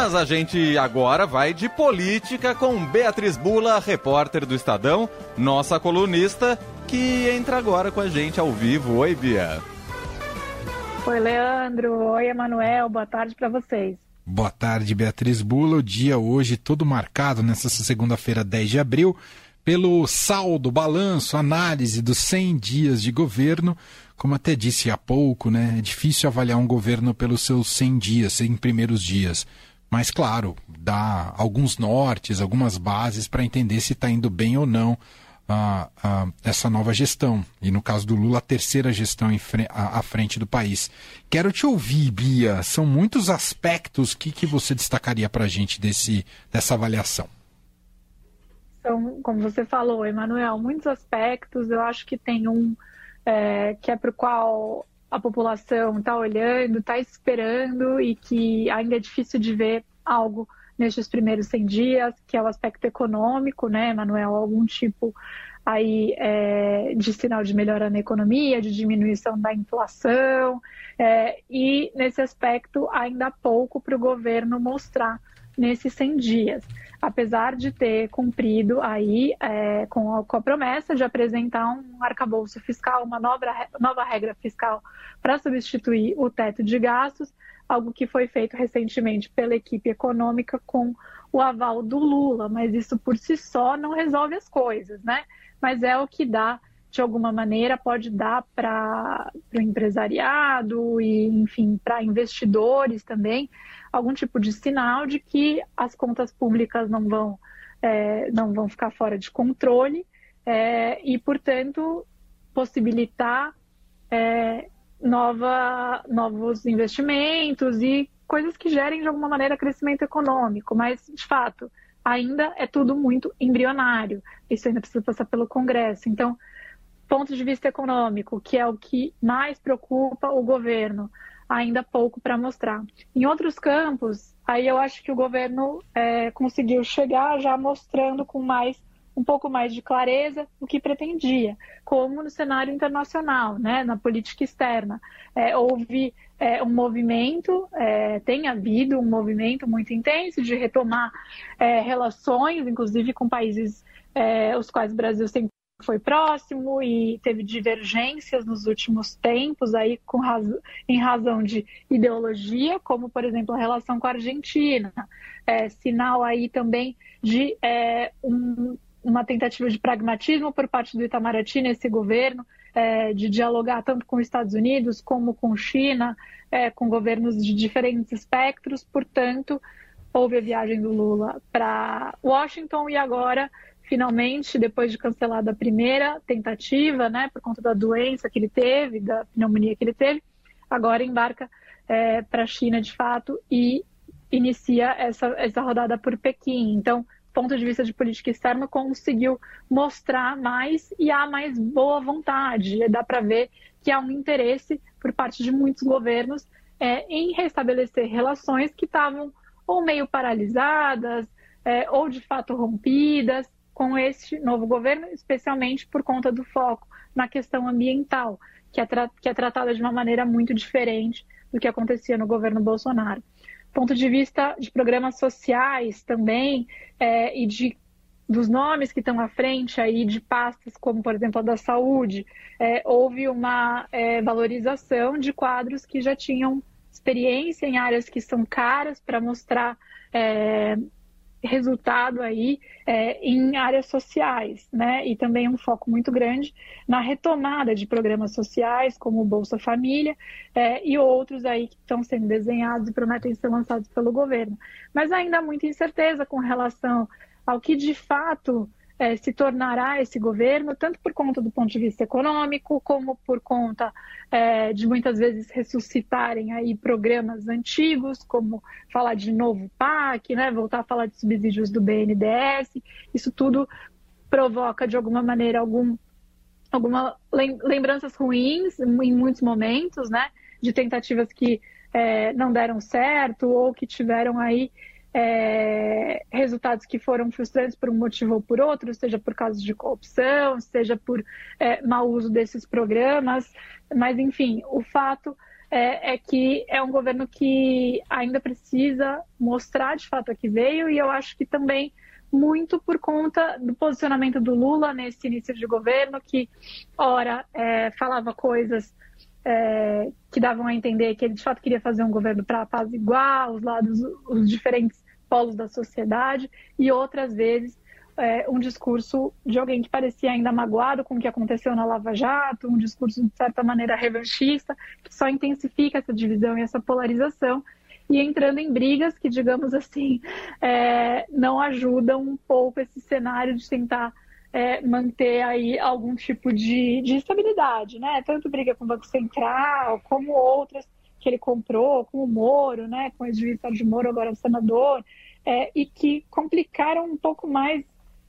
Mas a gente agora vai de política com Beatriz Bula, repórter do Estadão, nossa colunista, que entra agora com a gente ao vivo. Oi, Bia. Oi, Leandro. Oi, Emanuel. Boa tarde para vocês. Boa tarde, Beatriz Bula. O dia hoje todo marcado nessa segunda-feira, 10 de abril, pelo saldo, balanço, análise dos 100 dias de governo. Como até disse há pouco, né, é difícil avaliar um governo pelos seus 100 dias, 100 primeiros dias. Mas, claro, dá alguns nortes, algumas bases para entender se está indo bem ou não a, a, essa nova gestão. E no caso do Lula, a terceira gestão à frente do país. Quero te ouvir, Bia. São muitos aspectos que, que você destacaria para a gente desse, dessa avaliação. São, como você falou, Emanuel, muitos aspectos. Eu acho que tem um é, que é para o qual a população está olhando, está esperando e que ainda é difícil de ver algo nestes primeiros 100 dias, que é o aspecto econômico, né, Manuel? Algum tipo aí é, de sinal de melhora na economia, de diminuição da inflação, é, e nesse aspecto ainda há pouco para o governo mostrar nesses 100 dias, apesar de ter cumprido aí é, com, a, com, a, promessa de apresentar um arcabouço fiscal, uma nova, nova regra fiscal para substituir o teto de gastos, algo que foi feito recentemente pela equipe econômica com o aval do Lula, mas isso por si só não resolve as coisas, né? Mas é o que dá, de alguma maneira, pode dar para o empresariado e, enfim, para investidores também, algum tipo de sinal de que as contas públicas não vão, é, não vão ficar fora de controle é, e, portanto, possibilitar é, nova, novos investimentos e coisas que gerem de alguma maneira crescimento econômico, mas de fato ainda é tudo muito embrionário. Isso ainda precisa passar pelo Congresso. Então, ponto de vista econômico, que é o que mais preocupa o governo, ainda pouco para mostrar. Em outros campos, aí eu acho que o governo é, conseguiu chegar já mostrando com mais um pouco mais de clareza o que pretendia, como no cenário internacional, né, na política externa. É, houve é, um movimento, é, tem havido um movimento muito intenso de retomar é, relações, inclusive com países é, os quais o Brasil sempre foi próximo e teve divergências nos últimos tempos aí com razão, em razão de ideologia, como por exemplo a relação com a Argentina, é, sinal aí também de é, um, uma tentativa de pragmatismo por parte do Itamaraty nesse governo, é, de dialogar tanto com os Estados Unidos como com China, é, com governos de diferentes espectros. Portanto, houve a viagem do Lula para Washington e agora, finalmente, depois de cancelada a primeira tentativa, né, por conta da doença que ele teve, da pneumonia que ele teve, agora embarca é, para a China de fato e inicia essa, essa rodada por Pequim. Então, ponto de vista de política externa, conseguiu mostrar mais e há mais boa vontade. Dá para ver que há um interesse por parte de muitos governos é, em restabelecer relações que estavam ou meio paralisadas é, ou de fato rompidas com este novo governo, especialmente por conta do foco na questão ambiental, que é, que é tratada de uma maneira muito diferente do que acontecia no governo Bolsonaro. Ponto de vista de programas sociais também é, e de dos nomes que estão à frente aí de pastas como por exemplo a da saúde é, houve uma é, valorização de quadros que já tinham experiência em áreas que são caras para mostrar é, resultado aí é, em áreas sociais, né? E também um foco muito grande na retomada de programas sociais, como o Bolsa Família é, e outros aí que estão sendo desenhados e prometem ser lançados pelo governo. Mas ainda há muita incerteza com relação ao que de fato é, se tornará esse governo, tanto por conta do ponto de vista econômico, como por conta é, de muitas vezes ressuscitarem aí programas antigos, como falar de novo PAC, né, voltar a falar de subsídios do BNDES, isso tudo provoca de alguma maneira algum alguma lembranças ruins em muitos momentos, né, de tentativas que é, não deram certo ou que tiveram aí é, resultados que foram frustrantes por um motivo ou por outro, seja por causa de corrupção, seja por é, mau uso desses programas, mas enfim, o fato é, é, que é um governo que ainda precisa mostrar de fato a que veio, e eu acho que também muito por conta do posicionamento do Lula nesse início de governo, que, ora, é, falava coisas é, que davam a entender que ele de fato queria fazer um governo para apaziguar os lados, os diferentes polos da sociedade, e outras vezes é, um discurso de alguém que parecia ainda magoado com o que aconteceu na Lava Jato, um discurso de certa maneira revanchista, que só intensifica essa divisão e essa polarização, e entrando em brigas que, digamos assim, é, não ajudam um pouco esse cenário de tentar é, manter aí algum tipo de, de estabilidade, né? Tanto briga com o Banco Central, como outras que ele comprou, com o Moro, né? Com o ex-juiz de Moro, agora senador, é, e que complicaram um pouco mais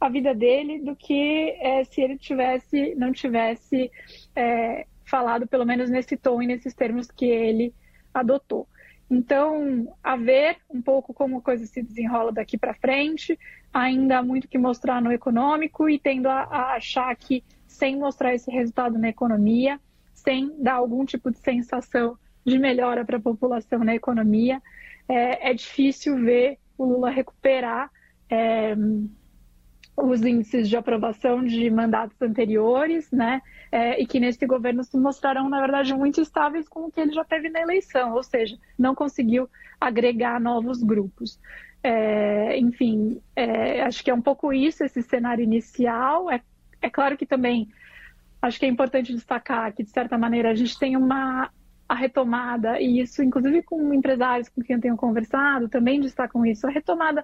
a vida dele do que é, se ele tivesse, não tivesse é, falado, pelo menos nesse tom e nesses termos que ele adotou. Então, a ver um pouco como a coisa se desenrola daqui para frente, ainda há muito que mostrar no econômico e tendo a, a achar que sem mostrar esse resultado na economia, sem dar algum tipo de sensação de melhora para a população na economia, é, é, difícil ver o Lula recuperar é, os índices de aprovação de mandatos anteriores, né? É, e que nesse governo se mostraram, na verdade, muito estáveis com o que ele já teve na eleição, ou seja, não conseguiu agregar novos grupos. É, enfim, é, acho que é um pouco isso, esse cenário inicial. É, é claro que também acho que é importante destacar que, de certa maneira, a gente tem uma a retomada, e isso, inclusive com empresários com quem eu tenho conversado, também destacam isso, a retomada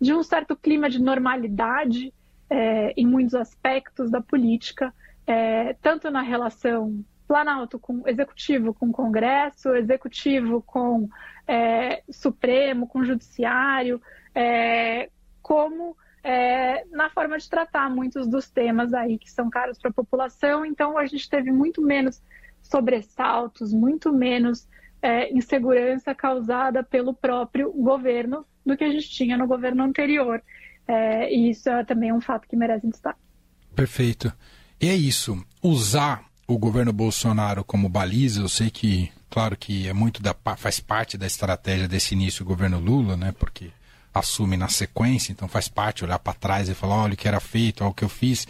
de um certo clima de normalidade é, em muitos aspectos da política, é, tanto na relação Planalto com executivo com Congresso, executivo com é, Supremo, com Judiciário, como na forma de tratar muitos dos temas aí que são caros para a população. Então a gente teve muito menos sobressaltos, muito menos é, insegurança causada pelo próprio governo do que a gente tinha no governo anterior. É, e isso é também um fato que merece destaque. Perfeito. E é isso. Usar o governo Bolsonaro como baliza, eu sei que, claro que é muito da faz parte da estratégia desse início do governo Lula, né? Porque assume na sequência, então faz parte olhar para trás e falar, olha o que era feito, olha o que eu fiz.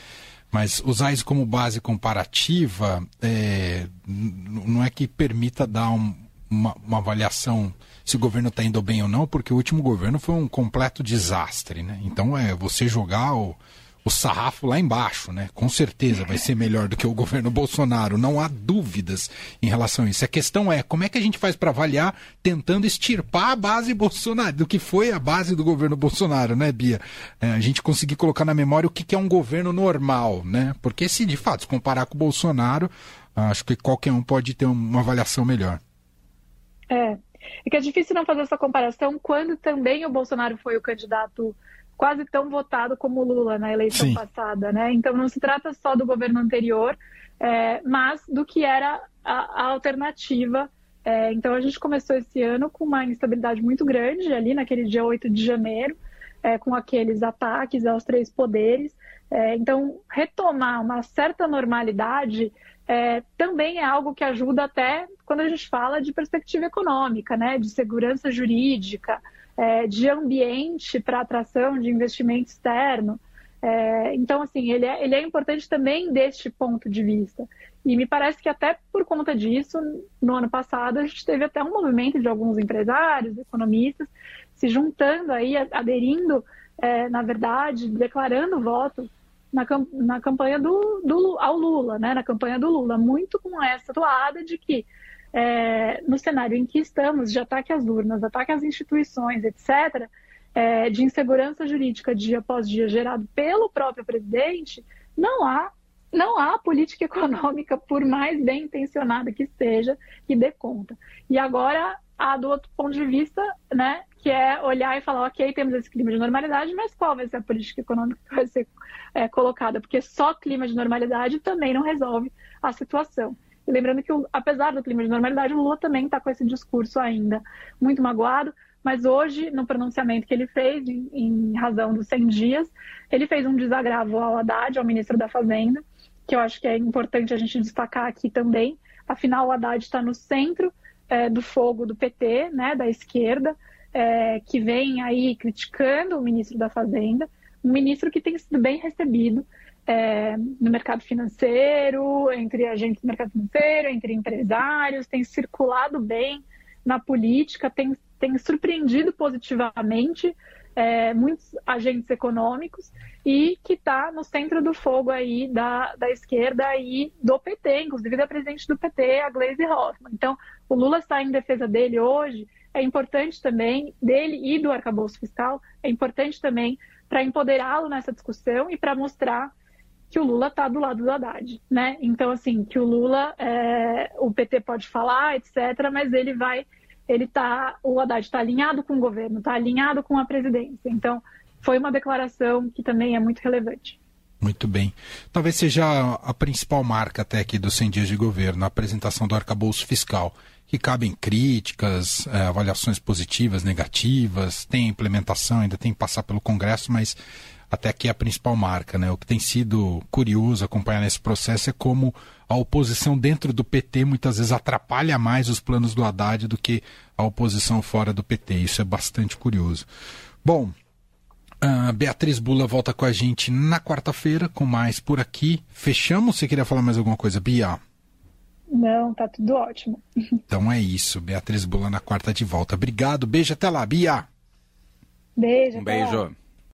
Mas usar isso como base comparativa é, não é que permita dar um, uma, uma avaliação se o governo está indo bem ou não, porque o último governo foi um completo desastre, né? Então é você jogar o, o sarrafo lá embaixo, né? Com certeza vai ser melhor do que o governo Bolsonaro, não há dúvidas em relação a isso. A questão é como é que a gente faz para avaliar tentando extirpar a base Bolsonaro, do que foi a base do governo Bolsonaro, né, Bia? É, a gente conseguir colocar na memória o que, que é um governo normal, né? Porque se de fato se comparar com o Bolsonaro, acho que qualquer um pode ter uma avaliação melhor. É, é que é difícil não fazer essa comparação quando também o Bolsonaro foi o candidato quase tão votado como o Lula na eleição Sim. passada, né? Então não se trata só do governo anterior, é, mas do que era a, a alternativa. É, então a gente começou esse ano com uma instabilidade muito grande ali naquele dia 8 de janeiro, é, com aqueles ataques aos três poderes. É, então retomar uma certa normalidade é, também é algo que ajuda até quando a gente fala de perspectiva econômica, né, de segurança jurídica, é, de ambiente para atração de investimento externo. É, então, assim, ele é, ele é importante também deste ponto de vista. E me parece que até por conta disso, no ano passado, a gente teve até um movimento de alguns empresários, economistas, se juntando aí, aderindo, é, na verdade, declarando voto na, na campanha do, do, ao Lula, né? na campanha do Lula, muito com essa toada de que é, no cenário em que estamos, de ataque às urnas, ataque às instituições, etc., é, de insegurança jurídica dia após dia gerado pelo próprio presidente, não há não há política econômica, por mais bem intencionada que seja, que dê conta. E agora, há do outro ponto de vista, né, que é olhar e falar, ok, temos esse clima de normalidade, mas qual vai ser a política econômica que vai ser é, colocada? Porque só clima de normalidade também não resolve a situação. E lembrando que, apesar do clima de normalidade, o Lula também está com esse discurso ainda muito magoado, mas hoje, no pronunciamento que ele fez, em, razão dos 100 dias, ele fez um desagravo ao Haddad, ao ministro da Fazenda, que eu acho que é importante a gente destacar aqui também. Afinal, o Haddad está no centro é, do fogo do PT, né, da esquerda, é, que vem aí criticando o ministro da Fazenda, um ministro que tem sido bem recebido é, no mercado financeiro, entre agentes do mercado financeiro, entre empresários, tem circulado bem na política, tem, tem surpreendido positivamente é, muitos agentes econômicos e que está no centro do fogo aí da, da esquerda e do PT, inclusive da presidente do PT, a Gleisi Hoffmann. Então, o Lula está em defesa dele hoje, é importante também, dele e do arcabouço fiscal, é importante também para empoderá-lo nessa discussão e para mostrar que o Lula está do lado do Haddad, né? Então, assim, que o Lula, é, o PT pode falar, etc., mas ele vai ele tá, o Haddad está alinhado com o governo, está alinhado com a presidência. Então, foi uma declaração que também é muito relevante. Muito bem. Talvez seja a principal marca até aqui dos 100 dias de governo, a apresentação do arcabouço fiscal, que cabem críticas, é, avaliações positivas, negativas, tem implementação, ainda tem que passar pelo Congresso, mas até aqui é a principal marca. Né? O que tem sido curioso acompanhar nesse processo é como a oposição dentro do PT muitas vezes atrapalha mais os planos do Haddad do que a oposição fora do PT. Isso é bastante curioso. Bom, a Beatriz Bula volta com a gente na quarta-feira com mais por aqui. Fechamos? Você queria falar mais alguma coisa, Bia? Não, tá tudo ótimo. Então é isso. Beatriz Bula na quarta de volta. Obrigado. Beijo até lá, Bia. Beijo. Um beijo. Lá.